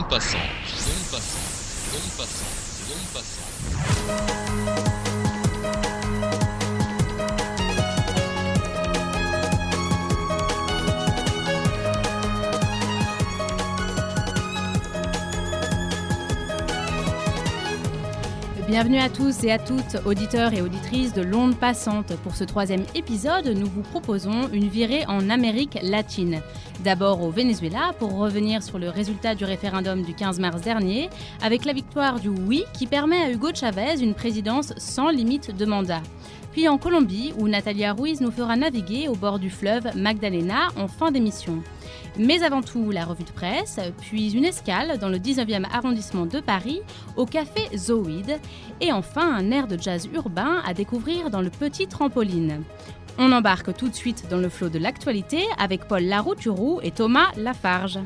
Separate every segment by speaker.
Speaker 1: Bande passante.
Speaker 2: Bienvenue à tous et à toutes, auditeurs et auditrices de l'onde passante. Pour ce troisième épisode, nous vous proposons une virée en Amérique latine. D'abord au Venezuela pour revenir sur le résultat du référendum du 15 mars dernier, avec la victoire du oui qui permet à Hugo Chavez une présidence sans limite de mandat. Puis en Colombie, où Natalia Ruiz nous fera naviguer au bord du fleuve Magdalena en fin d'émission. Mais avant tout, la revue de presse, puis une escale dans le 19e arrondissement de Paris, au café Zoïde, et enfin un air de jazz urbain à découvrir dans le petit trampoline. On embarque tout de suite dans le flot de l'actualité avec Paul Larouturou et Thomas Lafarge.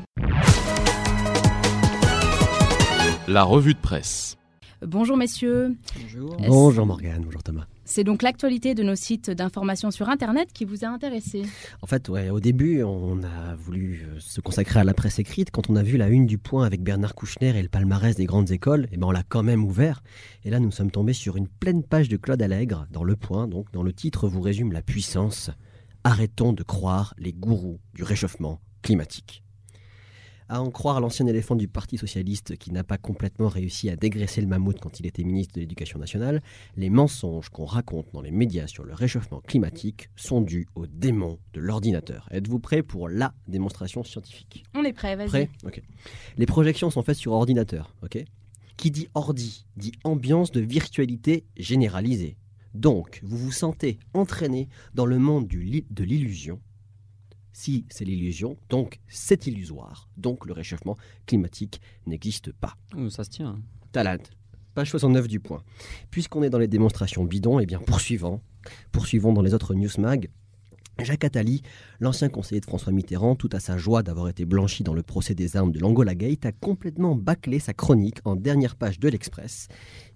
Speaker 1: La revue de presse.
Speaker 2: Bonjour messieurs.
Speaker 3: Bonjour. Bonjour Morgane, bonjour Thomas.
Speaker 2: C'est donc l'actualité de nos sites d'information sur Internet qui vous a intéressé.
Speaker 3: En fait, ouais, au début, on a voulu euh, se consacrer à la presse écrite. Quand on a vu la une du point avec Bernard Kouchner et le palmarès des grandes écoles, eh ben, on l'a quand même ouvert. Et là, nous sommes tombés sur une pleine page de Claude Allègre, dans le point. Donc, dans le titre, vous résume la puissance. Arrêtons de croire les gourous du réchauffement climatique. À en croire l'ancien éléphant du Parti socialiste qui n'a pas complètement réussi à dégraisser le mammouth quand il était ministre de l'Éducation nationale, les mensonges qu'on raconte dans les médias sur le réchauffement climatique sont dus au démon de l'ordinateur. Êtes-vous prêts pour la démonstration scientifique?
Speaker 2: On est prêt, vas-y.
Speaker 3: Prêt? Ok. Les projections sont faites sur ordinateur, ok? Qui dit ordi dit ambiance de virtualité généralisée. Donc, vous vous sentez entraîné dans le monde du de l'illusion. Si c'est l'illusion, donc c'est illusoire. Donc le réchauffement climatique n'existe pas.
Speaker 4: Ça se tient.
Speaker 3: Talent. Page 69 du point. Puisqu'on est dans les démonstrations bidons, eh bien poursuivons. Poursuivons dans les autres newsmag. Jacques Attali, l'ancien conseiller de François Mitterrand, tout à sa joie d'avoir été blanchi dans le procès des armes de l'Angola Gate, a complètement bâclé sa chronique en dernière page de l'Express.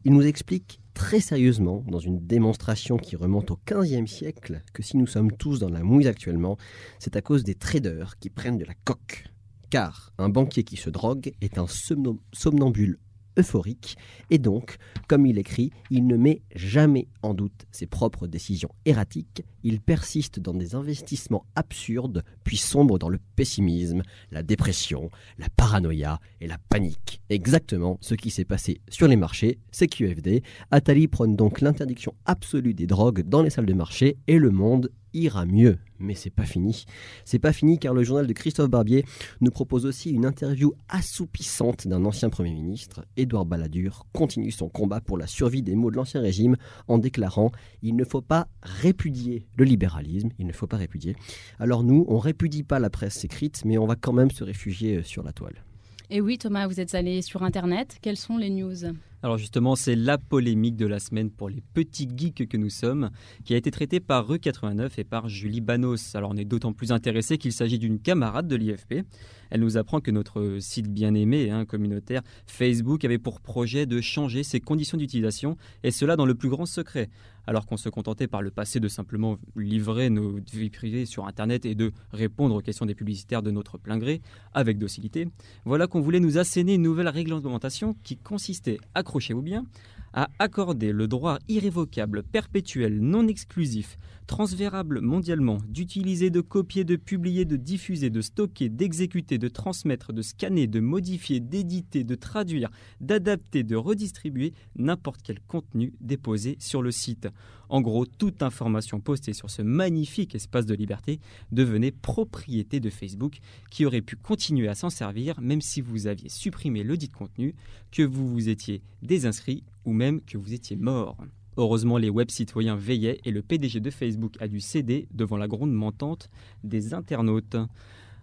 Speaker 3: Il nous explique très sérieusement, dans une démonstration qui remonte au XVe siècle, que si nous sommes tous dans la mouise actuellement, c'est à cause des traders qui prennent de la coque. Car un banquier qui se drogue est un somnambule euphorique et donc, comme il écrit, il ne met jamais en doute ses propres décisions erratiques, il persiste dans des investissements absurdes, puis sombre dans le pessimisme, la dépression, la paranoïa et la panique. Exactement ce qui s'est passé sur les marchés, c'est QFD. Attali prône donc l'interdiction absolue des drogues dans les salles de marché et le monde ira mieux. Mais c'est pas fini. C'est pas fini car le journal de Christophe Barbier nous propose aussi une interview assoupissante d'un ancien Premier ministre. Édouard Balladur continue son combat pour la survie des mots de l'Ancien Régime en déclarant « Il ne faut pas répudier le libéralisme, il ne faut pas répudier ». Alors nous, on répudie pas la presse écrite, mais on va quand même se réfugier euh, sur la toile.
Speaker 2: Et oui, Thomas, vous êtes allé sur Internet. Quelles sont les news?
Speaker 4: Alors justement, c'est la polémique de la semaine pour les petits geeks que nous sommes, qui a été traitée par Rue 89 et par Julie Banos. Alors on est d'autant plus intéressé qu'il s'agit d'une camarade de l'IFP. Elle nous apprend que notre site bien-aimé, hein, communautaire, Facebook, avait pour projet de changer ses conditions d'utilisation, et cela dans le plus grand secret. Alors qu'on se contentait par le passé de simplement livrer nos vies privées sur Internet et de répondre aux questions des publicitaires de notre plein gré, avec docilité, voilà qu'on voulait nous asséner une nouvelle réglementation qui consistait, accrochez-vous bien, à accorder le droit irrévocable, perpétuel, non exclusif, transférable mondialement, d'utiliser, de copier, de publier, de diffuser, de stocker, d'exécuter, de transmettre, de scanner, de modifier, d'éditer, de traduire, d'adapter, de redistribuer n'importe quel contenu déposé sur le site. En gros, toute information postée sur ce magnifique espace de liberté devenait propriété de Facebook qui aurait pu continuer à s'en servir même si vous aviez supprimé le dit contenu, que vous vous étiez désinscrit ou même que vous étiez mort. Heureusement, les web citoyens veillaient et le PDG de Facebook a dû céder devant la gronde mentante des internautes.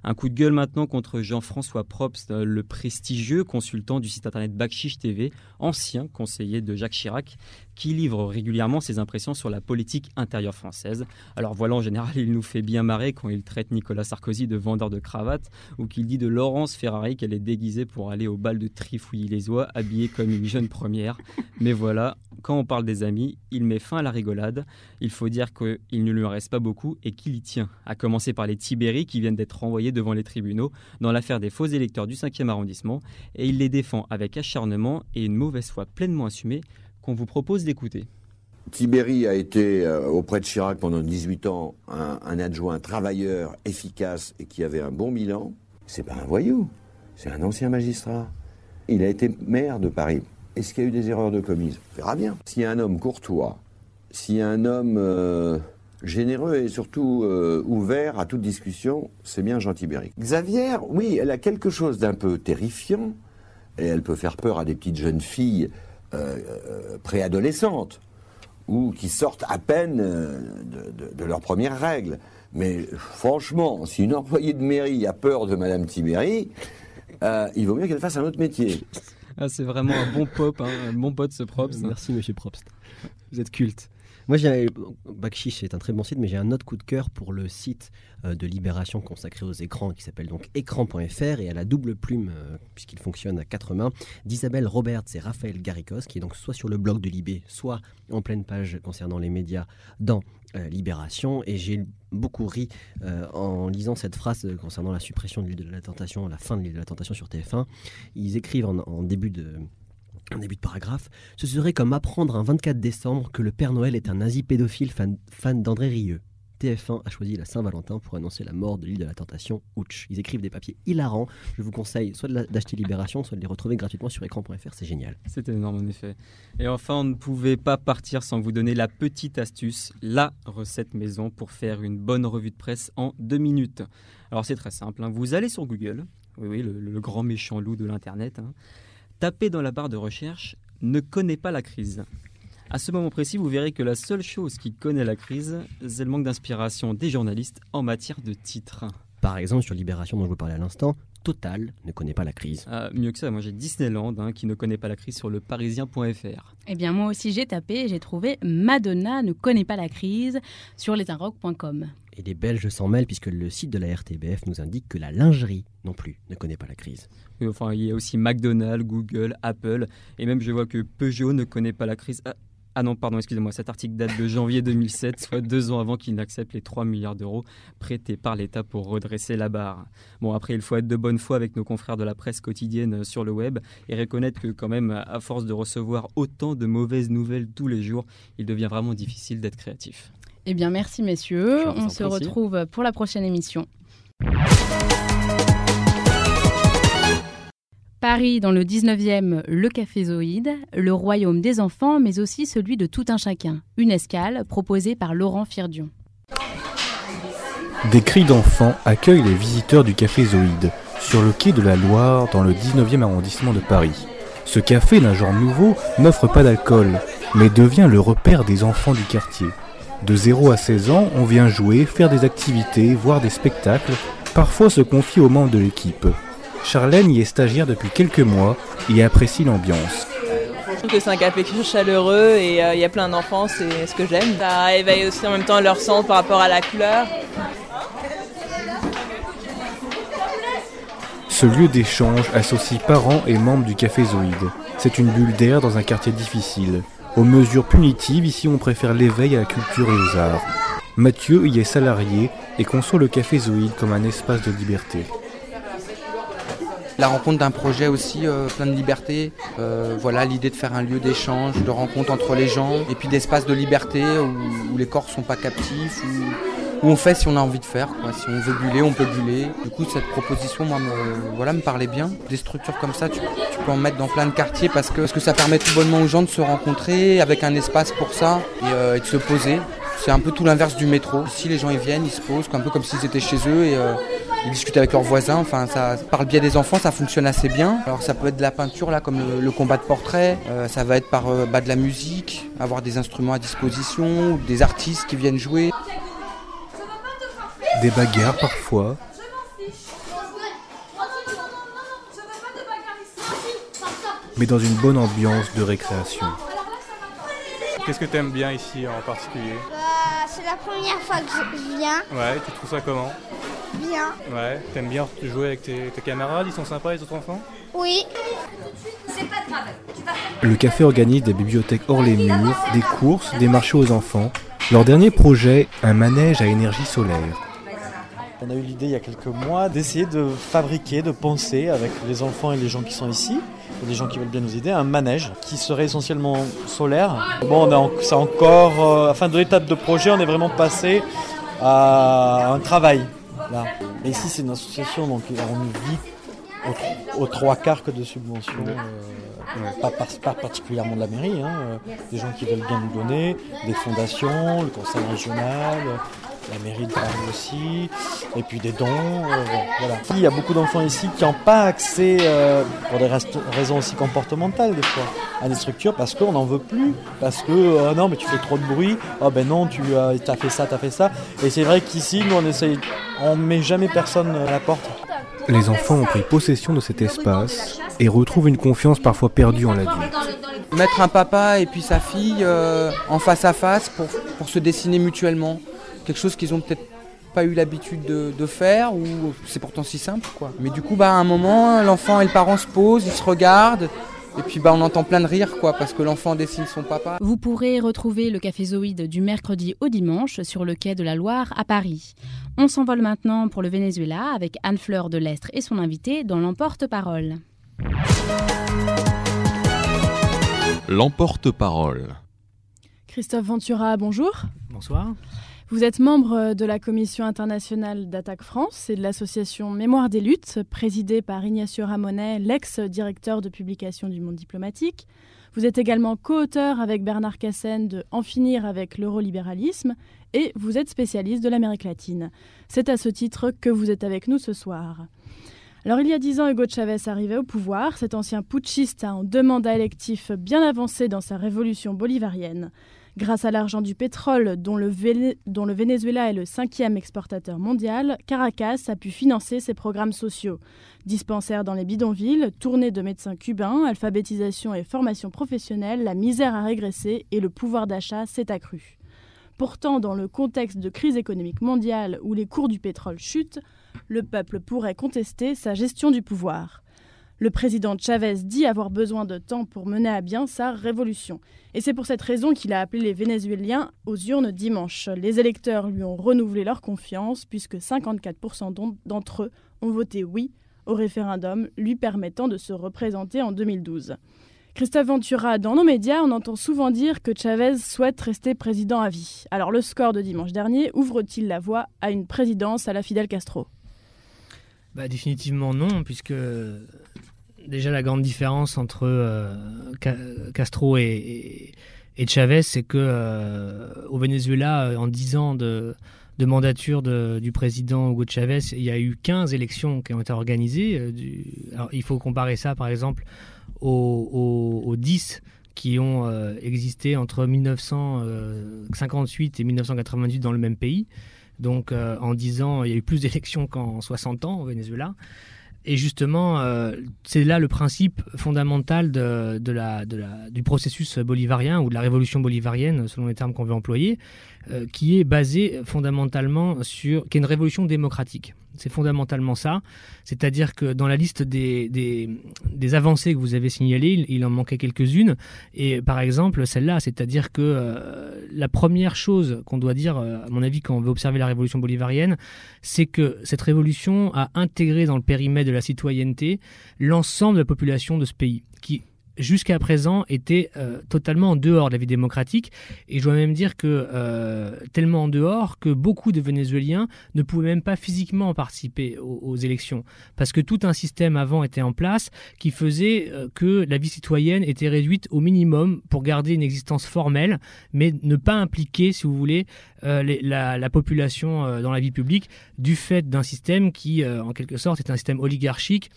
Speaker 4: Un coup de gueule maintenant contre Jean-François Probst, le prestigieux consultant du site internet Bakchiche TV, ancien conseiller de Jacques Chirac, qui livre régulièrement ses impressions sur la politique intérieure française. Alors voilà, en général, il nous fait bien marrer quand il traite Nicolas Sarkozy de vendeur de cravates ou qu'il dit de Laurence Ferrari qu'elle est déguisée pour aller au bal de Trifouilly-les-Oies, habillée comme une jeune première. Mais voilà, quand on parle des amis, il met fin à la rigolade. Il faut dire qu'il ne lui en reste pas beaucoup et qu'il y tient. À commencer par les Tibéri qui viennent d'être renvoyés devant les tribunaux dans l'affaire des faux électeurs du 5e arrondissement et il les défend avec acharnement et une mauvaise foi pleinement assumée qu'on vous propose d'écouter.
Speaker 5: Tibéri a été euh, auprès de Chirac pendant 18 ans un, adjoint travailleur, efficace et qui avait un bon bilan. C'est pas un voyou, c'est un ancien magistrat. Il a été maire de Paris. Est-ce qu'il y a eu des erreurs de commises On verra bien. S'il un homme courtois, s'il y a un homme euh, généreux et surtout euh, ouvert à toute discussion, c'est bien Jean Tibéri. Xavier, oui, elle a quelque chose d'un peu terrifiant et elle peut faire peur à des petites jeunes filles euh, préadolescentes ou qui sortent à peine de, de, de leurs premières règles. Mais franchement, si une employée de mairie a peur de Madame Tibéri, euh, il vaut mieux qu'elle fasse un autre métier.
Speaker 4: Ah, c'est vraiment un bon pop, hein, un bon pote ce Probst.
Speaker 3: Merci Monsieur Probst. Vous êtes culte. Moi, j'ai Bakchiche est un très bon site, mais j'ai un autre coup de cœur pour le site euh, de Libération consacré aux écrans qui s'appelle donc écran.fr et à la double plume, euh, puisqu'il fonctionne à quatre mains, d'Isabelle Roberts et Raphaël Garicos, qui est donc soit sur le blog de Libé, soit en pleine page concernant les médias dans euh, Libération. Et j'ai beaucoup ri en lisant cette phrase concernant la suppression de l'île de la tentation, la fin de l'île de la tentation sur TF1. Ils écrivent en, en début de en début de paragraphe, ce serait comme apprendre un 24 décembre que le Père Noël est un nazi pédophile fan, d'André Rieu. TF1 a choisi la Saint-Valentin pour annoncer la mort de l'île de la Tentation. Ouch. Ils écrivent des papiers hilarants. Je vous conseille soit d'acheter Libération, soit de les retrouver gratuitement sur écran.fr. C'est génial.
Speaker 4: C'est énorme en effet. Et enfin, on ne pouvait pas partir sans vous donner la petite astuce, la recette maison pour faire une bonne revue de presse en deux minutes. Alors c'est très simple. Hein. Vous allez sur Google, oui, oui, le, le grand méchant loup de l'Internet. Hein. Tapez dans la barre de recherche ne connaît pas la crise. À ce moment précis, vous verrez que la seule chose qui connaît la crise, c'est le manque d'inspiration des journalistes en matière de titres.
Speaker 3: Par exemple, sur Libération dont je vous parlais à l'instant, Total ne connaît pas la crise.
Speaker 4: Ah, mieux que ça, moi j'ai Disneyland hein, qui ne connaît pas la crise sur le parisien.fr.
Speaker 2: Eh bien moi aussi j'ai tapé et j'ai trouvé Madonna ne connaît pas la crise sur lesinrock.com.
Speaker 3: Et les Belges s'en mêlent puisque le site de la RTBF nous indique que la lingerie non plus ne connaît pas la crise.
Speaker 4: Oui, enfin, il y a aussi McDonald's, Google, Apple, et même je vois que Peugeot ne connaît pas la crise. Ah, ah non, pardon, excusez-moi, cet article date de janvier 2007, soit deux ans avant qu'il n'accepte les 3 milliards d'euros prêtés par l'État pour redresser la barre. Bon, après, il faut être de bonne foi avec nos confrères de la presse quotidienne sur le web et reconnaître que quand même, à force de recevoir autant de mauvaises nouvelles tous les jours, il devient vraiment difficile d'être créatif.
Speaker 2: Eh bien, merci messieurs. On se retrouve pour la prochaine émission. Paris dans le 19e, le Café Zoïde, le royaume des enfants, mais aussi celui de tout un chacun. Une escale proposée par Laurent Firdion.
Speaker 6: Des cris d'enfants accueillent les visiteurs du Café Zoïde, sur le quai de la Loire, dans le 19e arrondissement de Paris. Ce café d'un genre nouveau n'offre pas d'alcool, mais devient le repère des enfants du quartier. De 0 à 16 ans, on vient jouer, faire des activités, voir des spectacles, parfois se confier aux membres de l'équipe. Charlène y est stagiaire depuis quelques mois et apprécie l'ambiance.
Speaker 7: Je trouve que c'est un café chaleureux et il euh, y a plein d'enfants, c'est ce que j'aime. Ça éveille aussi en même temps leur sens par rapport à la couleur.
Speaker 6: Ce lieu d'échange associe parents et membres du Café Zoïde. C'est une bulle d'air dans un quartier difficile. Aux mesures punitives, ici on préfère l'éveil à la culture et aux arts. Mathieu y est salarié et conçoit le Café Zoïde comme un espace de liberté
Speaker 8: la rencontre d'un projet aussi euh, plein de liberté. Euh, voilà, l'idée de faire un lieu d'échange, de rencontre entre les gens, et puis d'espace de liberté où, les corps sont pas captifs, où, on fait si on a envie de faire. Quoi. Si on veut buller, on peut buller. Du coup, cette proposition, moi, me, voilà, me parlait bien. Des structures comme ça, tu, peux en mettre dans plein de quartiers parce que, parce que ça permet tout bonnement aux gens de se rencontrer avec un espace pour ça et, euh, et de se poser. C'est un peu tout l'inverse du métro. Ici, les gens ils viennent, ils se posent, un peu comme s'ils étaient chez eux et ils discutent avec leurs voisins. Enfin, ça, par le biais des enfants, ça fonctionne assez bien. Alors, ça peut être de la peinture, là, comme le, le combat de portrait. Euh, ça va être par euh, bah, de la musique, avoir des instruments à disposition, des artistes qui viennent jouer.
Speaker 6: Des bagarres parfois. Mais dans une bonne ambiance de récréation.
Speaker 9: Qu'est-ce que tu aimes bien ici en particulier?
Speaker 10: Bah, C'est la première fois que je viens.
Speaker 9: Ouais, tu trouves ça comment?
Speaker 10: Bien.
Speaker 9: Ouais, t'aimes bien jouer avec tes, tes, camarades Ils sont sympas les autres enfants?
Speaker 10: Oui.
Speaker 6: C'est pas grave. Le café organise des bibliothèques hors les murs, des courses, des marchés aux enfants. Leur dernier projet, un manège à énergie solaire.
Speaker 11: On a eu l'idée il y a quelques mois d'essayer de fabriquer, de penser avec les enfants et les gens qui sont ici, et les gens qui veulent bien nous aider, un manège qui serait essentiellement solaire. Bon, on c'est encore, euh, enfin de l'étape de projet, on est vraiment passé à un travail. Là. Et ici, c'est une association, donc on vit aux, trois quarts de subventions. Euh, pas, pas, particulièrement de la mairie, hein, euh, des gens qui veulent bien nous donner, des fondations, le conseil régional, la mairie de Paris aussi, et puis des dons. Euh, voilà. Il y a beaucoup d'enfants ici qui n'ont pas accès, pour des raisons aussi comportementales des fois, à des structures parce qu'on n'en veut plus, parce que non mais tu fais trop de bruit, oh ben non tu as fait ça, tu as fait ça. Et c'est vrai qu'ici nous on essaye, on met jamais personne à la porte.
Speaker 6: Les enfants ont pris possession de cet espace et retrouvent une confiance parfois perdue en l'adulte.
Speaker 8: Mettre un papa et puis sa fille euh, en face à face pour, pour se dessiner mutuellement. Quelque chose qu'ils ont peut-être pas eu l'habitude de, faire ou c'est pourtant si simple quoi. Mais du coup bah à un moment l'enfant et le parent se posent, ils se regardent et puis bah, on entend plein de rires quoi, parce que l'enfant dessine son papa.
Speaker 2: Vous pourrez retrouver le Café Zoïde du mercredi au dimanche sur le quai de la Loire à Paris. On s'envole maintenant pour le Venezuela avec Anne-Fleur de l'Estre et son invité dans l'emporte-parole.
Speaker 12: L'emporte-parole.
Speaker 13: Christophe Ventura, bonjour.
Speaker 14: Bonsoir.
Speaker 13: Vous êtes membre de la Commission internationale d'Attaque France et de l'association Mémoire des luttes, présidée par Ignacio Ramonet, l'ex-directeur de publication du Monde diplomatique. Vous êtes également co-auteur avec Bernard Cassen de En finir avec l'eurolibéralisme et vous êtes spécialiste de l'Amérique latine. C'est à ce titre que vous êtes avec nous ce soir. Alors il y a dix ans, Hugo Chavez arrivait au pouvoir. Cet ancien putschiste a un deux mandats électifs bien avancé dans sa révolution bolivarienne. Grâce à l'argent du pétrole, dont le, Venezuela est le cinquième exportateur mondial, Caracas a pu financer ses programmes sociaux. Dispensaires dans les bidonvilles, tournées de médecins cubains, alphabétisation et formation professionnelle, la misère a régressé et le pouvoir d'achat s'est accru. Pourtant, dans le contexte de crise économique mondiale où les cours du pétrole chutent, le peuple pourrait contester sa gestion du pouvoir. Le président Chavez dit avoir besoin de temps pour mener à bien sa révolution. Et c'est pour cette raison qu'il a appelé les Vénézuéliens aux urnes dimanche. Les électeurs lui ont renouvelé leur confiance puisque 54% d'entre eux ont voté oui au référendum lui permettant de se représenter en 2012. Christophe Ventura, dans nos médias, on entend souvent dire que Chavez souhaite rester président à vie. Alors le score de dimanche dernier ouvre-t-il la voie à une présidence à la Fidel Castro?
Speaker 14: Bah, Définitivement non, puisque déjà la grande différence entre euh, Castro et, Chavez, c'est que euh, au Venezuela, euh, en 10 ans de, mandature du président Hugo Chavez, il y a eu 15 élections qui ont été organisées. il faut comparer ça, par exemple, aux, aux 10 qui ont existé entre 1958 et 1998 dans le même pays. Donc en 10 ans, il y a eu plus d'élections qu'en 60 ans au Venezuela. Et justement, euh, c'est là le principe fondamental du processus bolivarien ou de la révolution bolivarienne, selon les termes qu'on veut employer, euh, qui est basé fondamentalement sur, qui est une révolution démocratique. C'est fondamentalement ça. C'est-à-dire que dans la liste des, des, avancées que vous avez signalées, il, en manquait quelques-unes. Et par exemple, celle-là, c'est-à-dire que euh, la première chose qu'on doit dire, euh, à mon avis, quand on veut observer la révolution bolivarienne, c'est que cette révolution a intégré dans le périmètre de la citoyenneté l'ensemble de la population de ce pays, qui jusqu'à présent était euh, totalement en dehors de la vie démocratique. Et je dois même dire que euh, tellement en dehors que beaucoup de Vénézuéliens ne pouvaient même pas physiquement participer aux, élections. Parce que tout un système avant était en place qui faisait euh, que la vie citoyenne était réduite au minimum pour garder une existence formelle, mais ne pas impliquer, si vous voulez, la, la, population dans la vie publique du fait d'un système qui, en quelque sorte, est un système oligarchique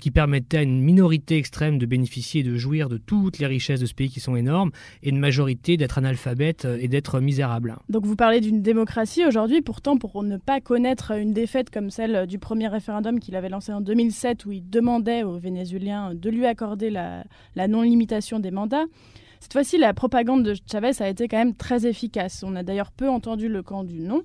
Speaker 14: qui permettait à une minorité extrême de bénéficier et de jouir de toutes les richesses de ce pays qui sont énormes, et une majorité d'être analphabète euh, et d'être misérable.
Speaker 13: Donc vous parlez d'une démocratie aujourd'hui, pourtant pour ne pas connaître une défaite comme celle du premier référendum qu'il avait lancé en 2007, où il demandait aux Vénézuéliens de lui accorder la, non-limitation des mandats, cette fois-ci, la propagande de Chavez a été quand même très efficace. On a d'ailleurs peu entendu le camp du non.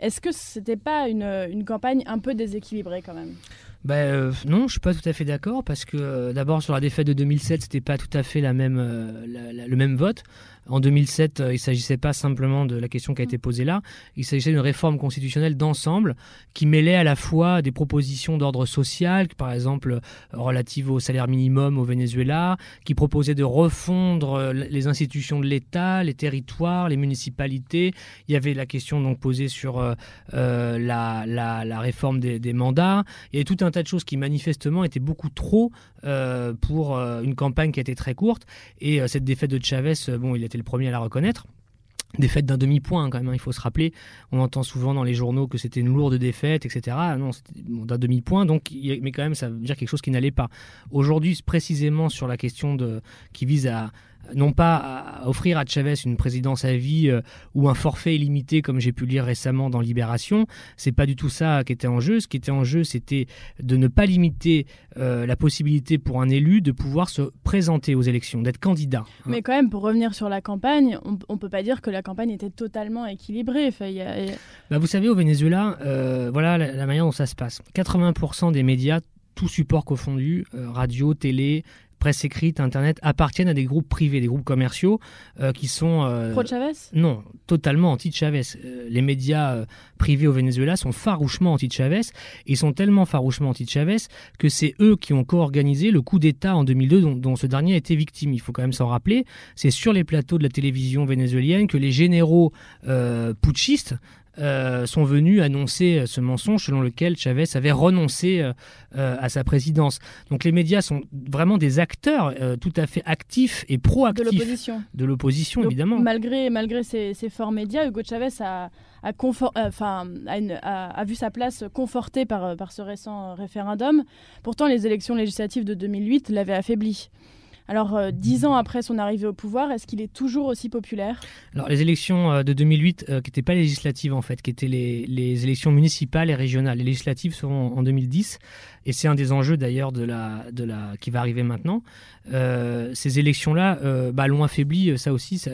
Speaker 13: Est-ce que c'était pas une, une campagne un peu déséquilibrée quand même?
Speaker 14: Ben, non, je suis pas tout à fait d'accord parce que euh, d'abord sur la défaite de 2007, c'était pas tout à fait la même, euh, le même vote. En 2007, euh, il ne s'agissait pas simplement de la question qui a été posée là, il s'agissait d'une réforme constitutionnelle d'ensemble qui mêlait à la fois des propositions d'ordre social, par exemple relatives au salaire minimum au Venezuela, qui proposait de refondre les institutions de l'État, les territoires, les municipalités. Il y avait la question donc posée sur la, la, réforme des, des mandats. Il y avait tout un tas de choses qui manifestement étaient beaucoup trop euh, pour euh, une campagne qui a été très courte. Et euh, cette défaite de Chavez, bon, il le premier à la reconnaître défaite d'un demi-point quand même, hein, il faut se rappeler. On entend souvent dans les journaux que c'était une lourde défaite, etc. Ah non, c'était d'un demi-point, donc, mais quand même, ça veut dire quelque chose qui n'allait pas. Aujourd'hui, précisément sur la question de, qui vise à, non pas à offrir à Chavez une présidence à vie euh, ou un forfait illimité comme j'ai pu lire récemment dans Libération. C'est pas du tout ça qui était en jeu. Ce qui était en jeu, c'était de ne pas limiter euh, la possibilité pour un élu de pouvoir se présenter aux élections, d'être candidat.
Speaker 13: Mais quand même, pour revenir sur la campagne, on, ne peut pas dire que la campagne était totalement équilibrée.
Speaker 14: Bah, vous savez, au Venezuela, euh, voilà la, la, manière dont ça se passe. 80% des médias tout support confondu, radio, télé, presse écrite, Internet, appartiennent à des groupes privés, des groupes commerciaux euh, qui sont...
Speaker 13: Euh, Pro-Chavez
Speaker 14: Non, totalement anti-Chavez. Euh, les médias privés au Venezuela sont farouchement anti-Chavez. Ils sont tellement farouchement anti-Chavez que c'est eux qui ont co-organisé le coup d'État en 2002 dont, dont, ce dernier a été victime. Il faut quand même s'en rappeler. C'est sur les plateaux de la télévision vénézuélienne que les généraux putschistes euh, sont venus annoncer ce mensonge selon lequel Chavez avait renoncé euh, euh, à sa présidence. Donc les médias sont vraiment des acteurs tout à fait actifs et proactifs
Speaker 13: de l'opposition.
Speaker 14: De l'opposition, évidemment.
Speaker 13: Malgré, malgré ces, forts médias, Hugo Chavez a, a, vu sa place confortée par, par ce récent référendum. Pourtant, les élections législatives de 2008 l'avaient affaibli. Alors, euh, dix ans après son arrivée au pouvoir, est-ce qu'il est toujours aussi populaire?
Speaker 14: Alors, les élections euh, de 2008, euh, qui n'étaient pas législatives en fait, qui étaient les, les, élections municipales et régionales. Les législatives seront en 2010, et c'est un des enjeux d'ailleurs de la, de la, qui va arriver maintenant. ces élections-là bah, l'ont affaibli, ça aussi, ça,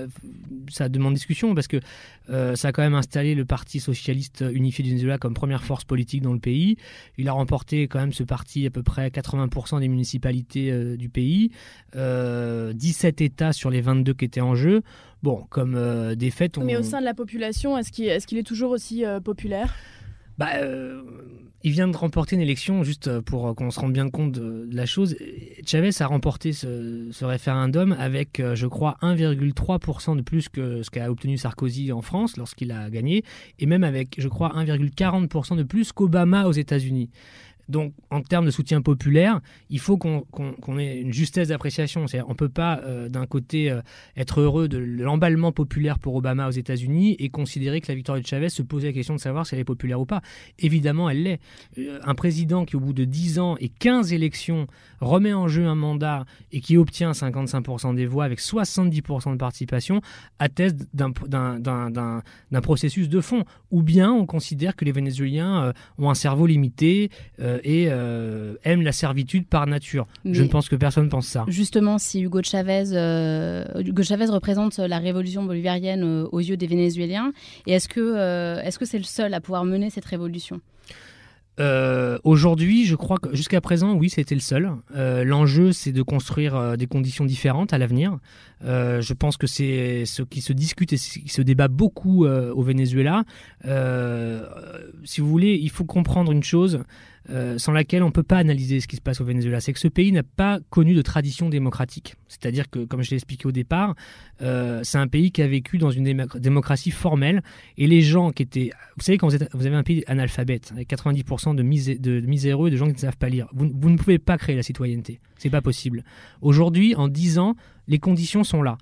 Speaker 14: ça, demande discussion, parce que ça a quand même installé le Parti socialiste unifié du Venezuela comme première force politique dans le pays. Il a remporté quand même ce parti à peu près 80% des municipalités du pays. 17 euh, États sur les 22 qui étaient en jeu. Bon, comme euh, des faits.
Speaker 13: Mais au sein de la population, est-ce qu'il est, est, toujours aussi euh, populaire?
Speaker 14: Bah, il vient de remporter une élection, juste pour qu'on se rende bien compte de, la chose. Chavez a remporté ce, référendum avec, je crois, 1,3% de plus que ce qu'a obtenu Sarkozy en France lorsqu'il a gagné, et même avec, je crois, 1,40% de plus qu'Obama aux États-Unis. Donc, en termes de soutien populaire, il faut qu'on ait une justesse d'appréciation. On ne peut pas, euh, d'un côté, euh, être heureux de l'emballement populaire pour Obama aux États-Unis et considérer que la victoire de Chavez se posait la question de savoir si elle est populaire ou pas. Évidemment, elle l'est. Euh, un président qui, au bout de 10 ans et 15 élections, remet en jeu un mandat et qui obtient 55% des voix avec 70% de participation, atteste d'un processus de fond. Ou bien on considère que les Vénézuéliens ont un cerveau limité et euh, aime la servitude par nature. je ne pense que personne pense ça.
Speaker 2: Justement, si Hugo Chavez, euh, Hugo Chavez représente la révolution bolivarienne euh, aux yeux des Vénézuéliens, et est-ce que est-ce que c'est le seul à pouvoir mener cette révolution?
Speaker 14: Aujourd'hui, je crois que jusqu'à présent, oui, c'était le seul. L'enjeu, c'est de construire des conditions différentes à l'avenir. je pense que c'est ce qui se discute et qui se débat beaucoup au Venezuela. si vous voulez, il faut comprendre une chose. Euh, sans laquelle on ne peut pas analyser ce qui se passe au Venezuela. C'est que ce pays n'a pas connu de tradition démocratique. C'est-à-dire que, comme je l'ai expliqué au départ, euh, c'est un pays qui a vécu dans une démocratie formelle. Et les gens qui étaient... Vous savez, quand vous, avez un pays analphabète, avec 90% de, de, miséreux, de gens qui ne savent pas lire, vous, vous ne pouvez pas créer la citoyenneté. C'est pas possible. Aujourd'hui, en 10 ans, les conditions sont là.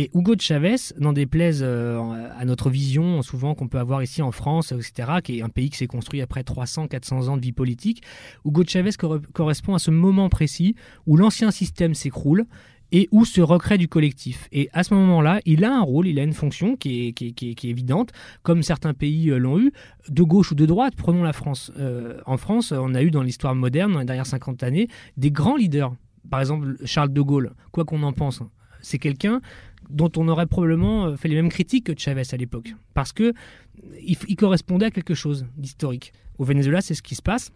Speaker 14: Et Hugo de Chavez, n'en déplaise euh, à notre vision souvent qu'on peut avoir ici en France, etc., qui est un pays qui s'est construit après 300-400 ans de vie politique, Hugo de Chavez correspond à ce moment précis où l'ancien système s'écroule et où se recrée du collectif. Et à ce moment-là, il a un rôle, il a une fonction qui est, évidente, comme certains pays euh, l'ont eu, de gauche ou de droite. Prenons la France. Euh, en France, on a eu dans l'histoire moderne, dans les dernières 50 années, des grands leaders. Par exemple, Charles de Gaulle, quoi qu'on en pense. C'est quelqu'un dont on aurait probablement euh, fait les mêmes critiques que Chavez à l'époque, parce que il, correspondait à quelque chose d'historique. Au Venezuela, c'est ce qui se passe.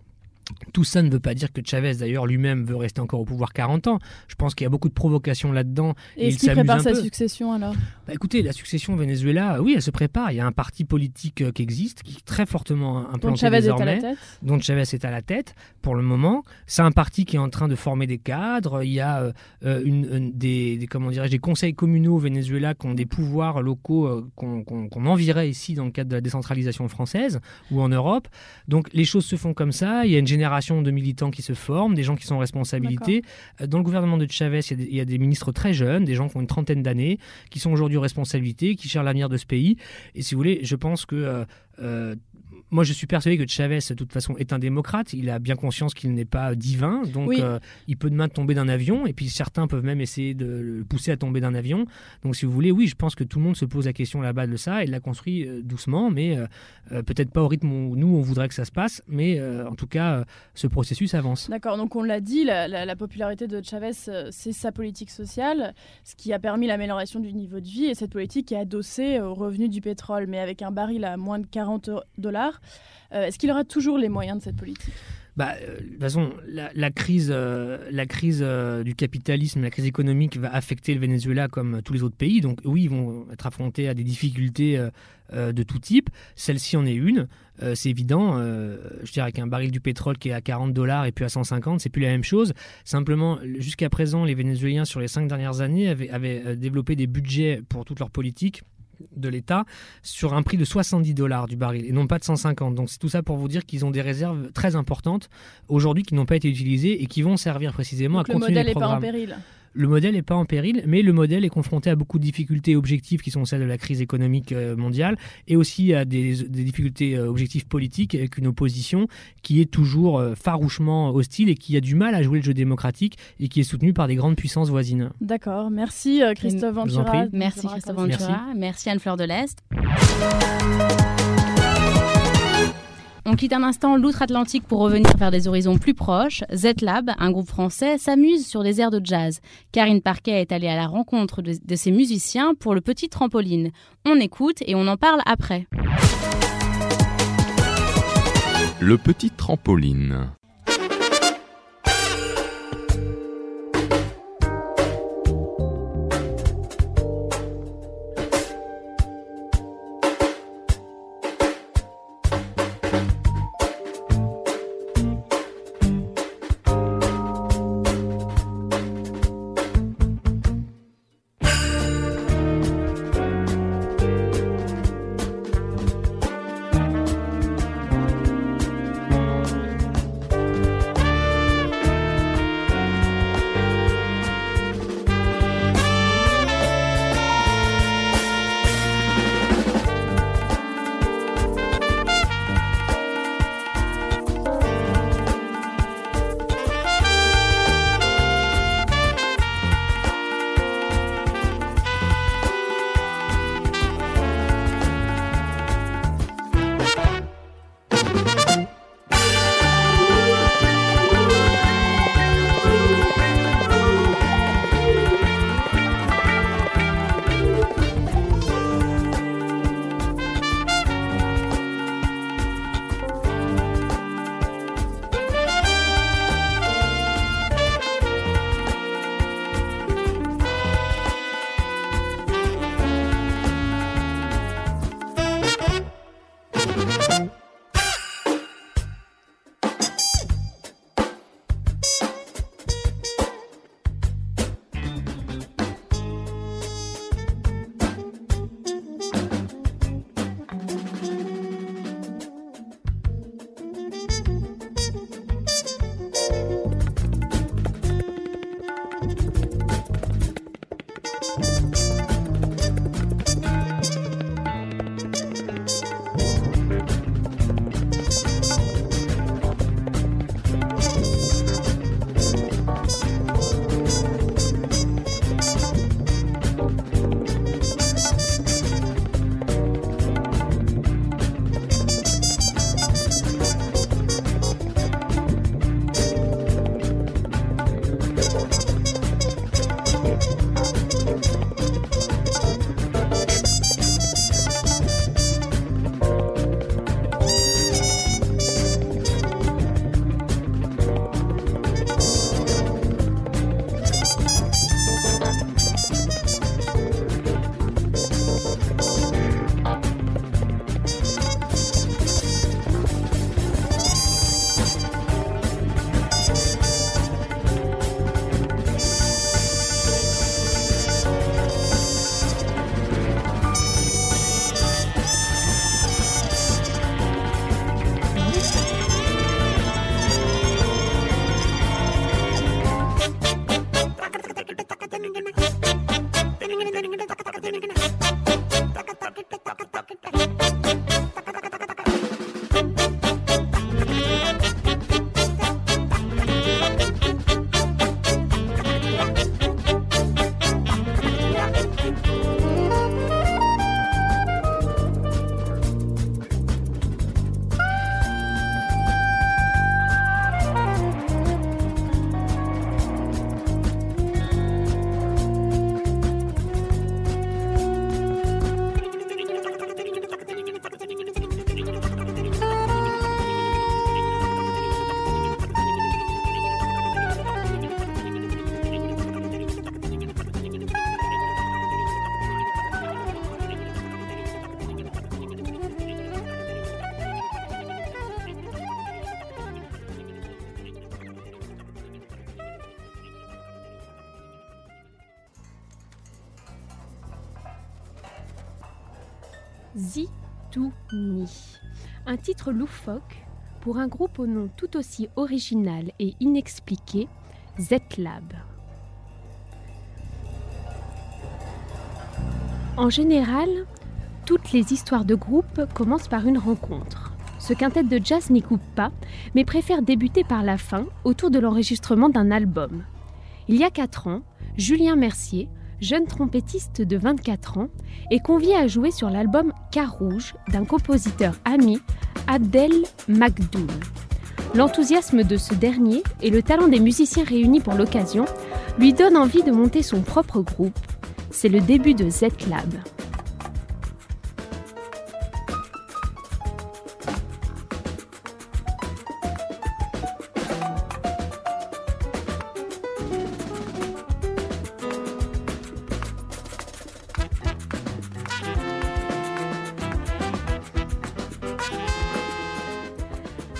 Speaker 14: Tout ça ne veut pas dire que Chavez, d'ailleurs, lui-même veut rester encore au pouvoir 40 ans. Je pense qu'il y a beaucoup de provocations là-dedans.
Speaker 13: Et est-ce qu'il prépare sa succession alors?
Speaker 14: Bah, Écoutez, la succession au Venezuela, oui, elle se prépare. Il y a un parti politique euh, qui existe, qui est très fortement implanté dont
Speaker 13: Chavez
Speaker 14: désormais,
Speaker 13: est à la tête.
Speaker 14: dont Chavez est à la tête pour le moment. C'est un parti qui est en train de former des cadres. Il y a euh, euh, une, des, comment des conseils communaux au Venezuela qui ont des pouvoirs locaux qu'on envirait ici dans le cadre de la décentralisation française ou en Europe. Donc les choses se font comme ça. Il y a une génération de militants qui se forment, des gens qui sont en responsabilité. Dans le gouvernement de Chavez, il y, a des, ministres très jeunes, des gens qui ont une trentaine d'années, qui sont aujourd'hui en responsabilité, qui cherchent l'avenir de ce pays. Et si vous voulez, je pense que euh, euh, moi, je suis persuadé que Chavez, de toute façon, est un démocrate. Il a bien conscience qu'il n'est pas divin. Donc, euh, il peut demain tomber d'un avion. Et puis, certains peuvent même essayer de le pousser à tomber d'un avion. Donc, si vous voulez, oui, je pense que tout le monde se pose la question là-bas de ça et la construit euh, doucement, mais euh, peut-être pas au rythme où nous, on voudrait que ça se passe. Mais en tout cas, ce processus avance.
Speaker 13: D'accord. Donc, on l'a dit, la, popularité de Chavez, c'est sa politique sociale, ce qui a permis l'amélioration du niveau de vie. Et cette politique est adossée aux revenus du pétrole, mais avec un baril à moins de 40 dollars. Euh, est-ce qu'il aura toujours les moyens de cette politique?
Speaker 14: Bah, euh, de toute façon, la, crise, euh, la crise du capitalisme, la crise économique va affecter le Venezuela comme tous les autres pays. Donc oui, ils vont être affrontés à des difficultés de tout type. Celle-ci en est une. c'est évident. je dirais qu'un baril du pétrole qui est à 40 dollars et puis à 150, c'est plus la même chose. Simplement, jusqu'à présent, les Vénézuéliens, sur les cinq dernières années, avaient, avaient développé des budgets pour toute leur politique de l'État sur un prix de 70 dollars du baril et non pas de 150. Donc c'est tout ça pour vous dire qu'ils ont des réserves très importantes aujourd'hui qui n'ont pas été utilisées et qui vont servir précisément à continuer
Speaker 13: le pas en péril.
Speaker 14: Le modèle n'est pas en péril, mais le modèle est confronté à beaucoup de difficultés objectives qui sont celles de la crise économique euh, mondiale et aussi à des, difficultés euh, objectives politiques avec une opposition qui est toujours euh, farouchement hostile et qui a du mal à jouer le jeu démocratique et qui est soutenue par des grandes puissances voisines.
Speaker 13: D'accord. Merci Christophe Ventura.
Speaker 2: Merci Christophe Ventura. Merci Anne-Fleur de l'Est. On quitte un instant l'outre-Atlantique pour revenir vers des horizons plus proches. Z-Lab, un groupe français, s'amuse sur des airs de jazz. Karine Parquet est allée à la rencontre de, de ces musiciens pour le petit trampoline. On écoute et on en parle après.
Speaker 12: Le petit trampoline.
Speaker 15: Zitouni. Un titre loufoque pour un groupe au nom tout aussi original et inexpliqué, Z-Lab. En général, toutes les histoires de groupe commencent par une rencontre. Ce quintet de jazz n'y coupe pas, mais préfère débuter par la fin, autour de l'enregistrement d'un album. Il y a 4 ans, Julien Mercier, jeune trompettiste de 24 ans, est convié à jouer sur l'album Carouge d'un compositeur ami, Abdel Magdoum. L'enthousiasme de ce dernier et le talent des musiciens réunis pour l'occasion lui donnent envie de monter son propre groupe. C'est le début de Z-Lab.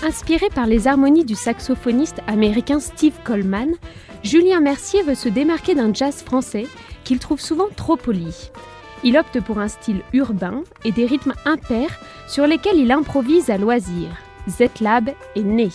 Speaker 15: Inspiré par les harmonies du saxophoniste américain Steve Coleman, Julien Mercier veut se démarquer d'un jazz français qu'il trouve souvent trop poli. Il opte pour un style urbain et des rythmes impairs sur lesquels il improvise à loisir. Z-Lab est né.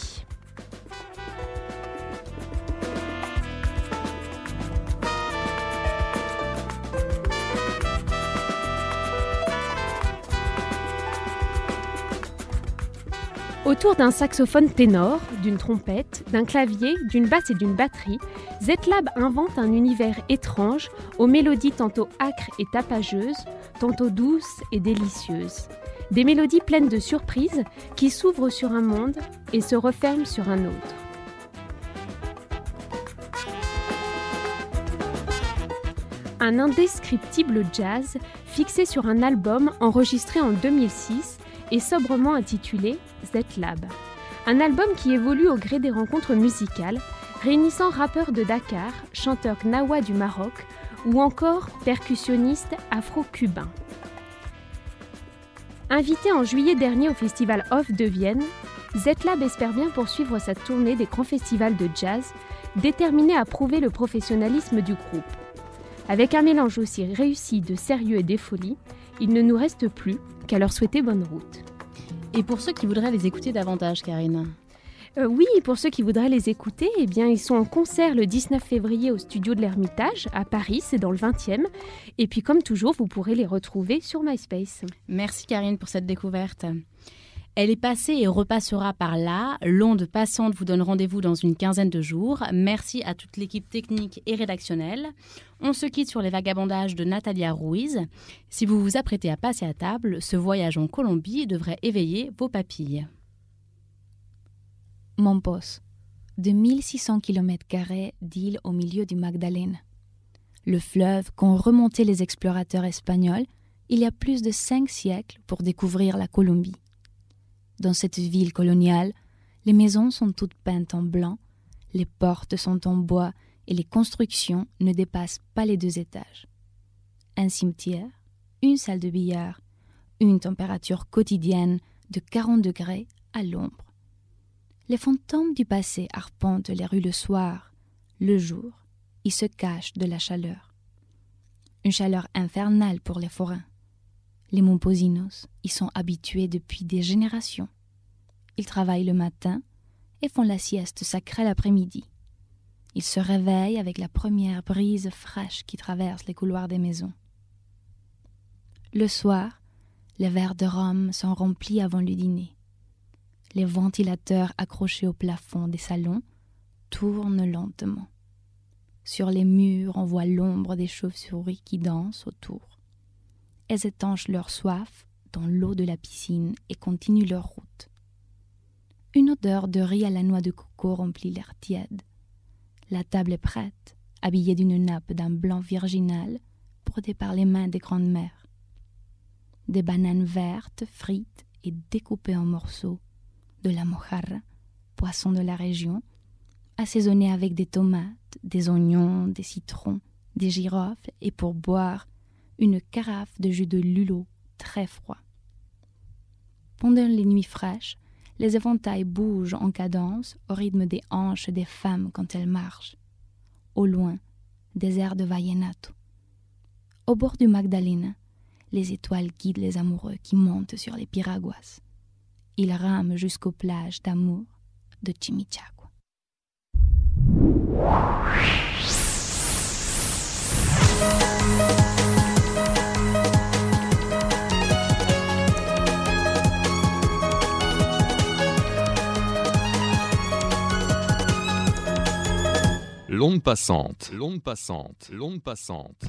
Speaker 15: Autour d'un saxophone ténor, d'une trompette, d'un clavier, d'une basse et d'une batterie, Z-Lab invente un univers étrange aux mélodies tantôt âcres et tapageuses, tantôt douces et délicieuses. Des mélodies pleines de surprises qui s'ouvrent sur un monde et se referment sur un autre. Un indescriptible jazz fixé sur un album enregistré en 2006 et sobrement intitulé Z-Lab. Un album qui évolue au gré des rencontres musicales, réunissant rappeurs de Dakar, chanteurs gnawa du Maroc ou encore percussionnistes afro-cubains. Invité en juillet dernier au festival Off de Vienne, Z-Lab espère bien poursuivre sa tournée des grands festivals de jazz, déterminé à prouver le professionnalisme du groupe. Avec un mélange aussi réussi de sérieux et d'effolie, il ne nous reste plus qu'à leur souhaiter bonne route.
Speaker 2: Et pour ceux qui voudraient les écouter davantage, Karine
Speaker 15: euh, oui, pour ceux qui voudraient les écouter, eh bien, ils sont en concert le 19 février au studio de l'Ermitage à Paris, c'est dans le 20e. Et puis, comme toujours, vous pourrez les retrouver sur MySpace.
Speaker 2: Merci Karine pour cette découverte. Elle est passée et repassera par là. L'onde passante vous donne rendez-vous dans une quinzaine de jours. Merci à toute l'équipe technique et rédactionnelle. On se quitte sur les vagabondages de Natalia Ruiz. Si vous vous apprêtez à passer à table, ce voyage en Colombie devrait éveiller vos papilles.
Speaker 16: Mompos, de 1600 km d'îles au milieu du Magdalene. Le fleuve qu'ont remonté les explorateurs espagnols il y a plus de cinq siècles pour découvrir la Colombie. Dans cette ville coloniale, les maisons sont toutes peintes en blanc, les portes sont en bois et les constructions ne dépassent pas les deux étages. Un cimetière, une salle de billard, une température quotidienne de 40 degrés à l'ombre. Les fantômes du passé arpentent les rues le soir, le jour, ils se cachent de la chaleur. Une chaleur infernale pour les forains. Les Momposinos y sont habitués depuis des générations. Ils travaillent le matin et font la sieste sacrée l'après-midi. Ils se réveillent avec la première brise fraîche qui traverse les couloirs des maisons. Le soir, les verres de rhum sont remplis avant le dîner. Les ventilateurs accrochés au plafond des salons tournent lentement. Sur les murs, on voit l'ombre des chauves-souris qui dansent autour. Elles étanchent leur soif dans l'eau de la piscine et continuent leur route. Une odeur de riz à la noix de coco remplit l'air tiède. La table est prête, habillée d'une nappe d'un blanc virginal brodé par les mains des grandes mères. Des bananes vertes, frites et découpées en morceaux, de la mojarra, poisson de la région, assaisonné avec des tomates, des oignons, des citrons, des girofles et pour boire une carafe de jus de lulo très froid. Pendant les nuits fraîches, les éventails bougent en cadence au rythme des hanches des femmes quand elles marchent. Au loin, des airs de vallenato. Au bord du Magdalena, les étoiles guident les amoureux qui montent sur les piraguas. Ils rament jusqu'aux plages d'amour de Chimichagua.
Speaker 12: L'onde passante, l'onde passante, l'onde passante.